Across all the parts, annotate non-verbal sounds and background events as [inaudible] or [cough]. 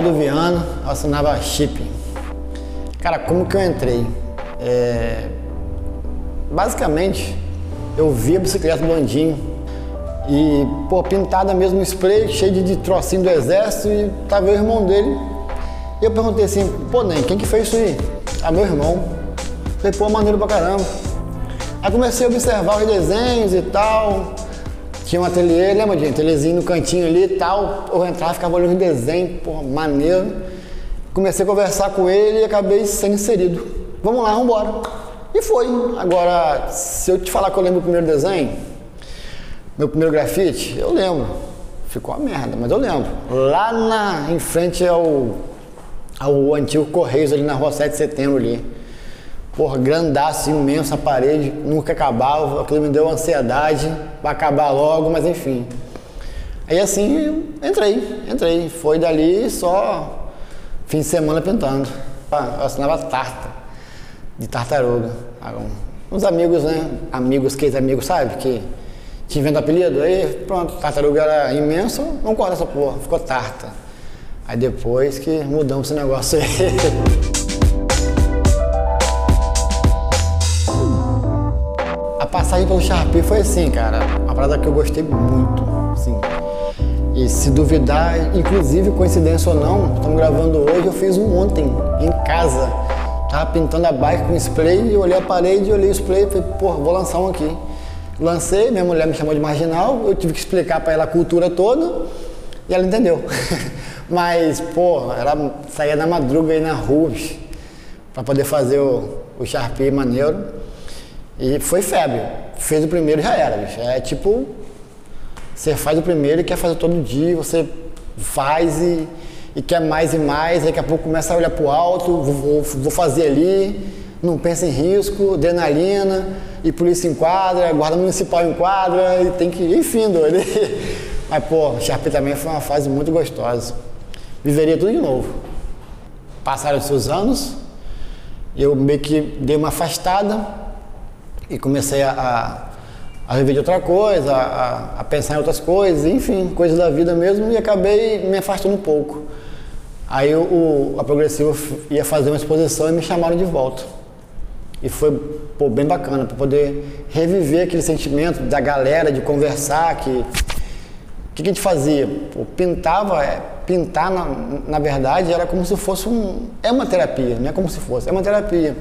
Aldo Viana, assinava Chip. Cara, como que eu entrei? É... Basicamente, eu vi a bicicleta do Landinho e, pô, pintada mesmo spray, cheio de, de trocinho do exército e tava o irmão dele. E eu perguntei assim, pô, nem quem que fez isso aí? Ah, meu irmão. Falei, pô, maneiro pra caramba. Aí comecei a observar os desenhos e tal. Tinha um ateliê, lembra de um ateliêzinho no cantinho ali e tal. Eu entrava, ficava olhando os desenhos, pô, maneiro. Comecei a conversar com ele e acabei sendo inserido. Vamos lá, vamos embora. E foi. Agora, se eu te falar que eu lembro o primeiro desenho, meu primeiro grafite, eu lembro. Ficou uma merda, mas eu lembro. Lá na, em frente ao, ao antigo Correios, ali na rua 7 de setembro ali. Porra, grandaço, imenso a parede, nunca acabava, aquilo me deu ansiedade, vai acabar logo, mas enfim. Aí assim, entrei, entrei. Foi dali só fim de semana pintando. Eu assinava tarta, de tartaruga. Uns amigos, né? Amigos, que amigos, sabe? Que tinha inventado apelido. Aí pronto, tartaruga era imenso, não corta essa porra, ficou tarta. Aí depois que mudamos esse negócio aí. [laughs] passagem pelo Sharpie foi assim, cara, uma parada que eu gostei muito, assim. E se duvidar, inclusive coincidência ou não, estamos gravando hoje, eu fiz um ontem, em casa. Tava pintando a bike com spray, e olhei a parede, olhei o spray e falei, porra, vou lançar um aqui. Lancei, minha mulher me chamou de marginal, eu tive que explicar para ela a cultura toda, e ela entendeu. [laughs] Mas, porra, ela saía na madruga aí na rua, para poder fazer o, o Sharpie maneiro. E foi febre. Fez o primeiro e já era, bicho. É tipo, você faz o primeiro e quer fazer todo dia, você faz e, e quer mais e mais, daqui a pouco começa a olhar pro alto, vou, vou, fazer ali, não pensa em risco, adrenalina, e polícia enquadra, guarda municipal enquadra, e tem que enfim, doido. [laughs] Mas, pô, Sharpie também foi uma fase muito gostosa. Viveria tudo de novo. Passaram-se os anos, eu meio que dei uma afastada, e comecei a, a, viver de outra coisa, a, a, pensar em outras coisas, enfim, coisas da vida mesmo, e acabei me afastando um pouco. Aí o, a Progressiva ia fazer uma exposição e me chamaram de volta. E foi pô, bem bacana, para poder reviver aquele sentimento da galera, de conversar, que o que, que, a gente fazia? Pô, pintava, é, pintar na, na verdade era como se fosse um. É uma terapia, não é como se fosse, é uma terapia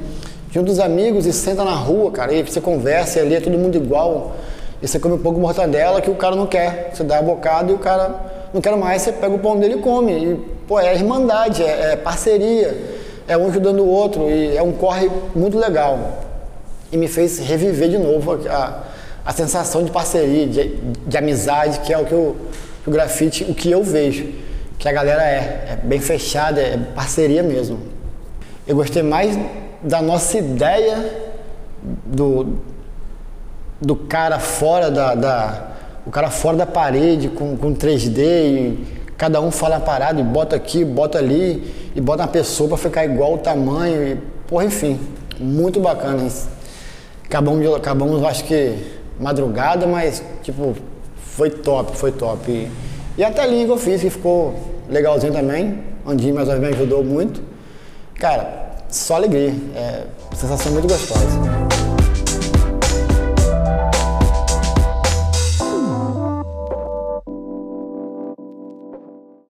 junto dos amigos e senta na rua, cara, e você conversa e ali é todo mundo igual. E você come um pouco de mortadela que o cara não quer. Você dá a bocada e o cara não quer mais, você pega o pão dele e come. E, pô, é irmandade, é, é parceria, é um ajudando o outro e é um corre muito legal. E me fez reviver de novo a, a sensação de parceria, de, de amizade, que é o que, o que o grafite, o que eu vejo. Que a galera é, é bem fechada, é parceria mesmo. Eu gostei mais da nossa ideia do, do cara fora da, da, o cara fora da parede com, com 3D e cada um fala a parada e bota aqui, bota ali e bota uma pessoa para ficar igual o tamanho e porra, enfim, muito bacana. Acabamos, acabamos acho que madrugada, mas tipo, foi top, foi top. E, e até a que eu fiz, que ficou legalzinho também. Andinho mais ou menos me ajudou muito. Cara, só alegria. É sensação muito gostosa.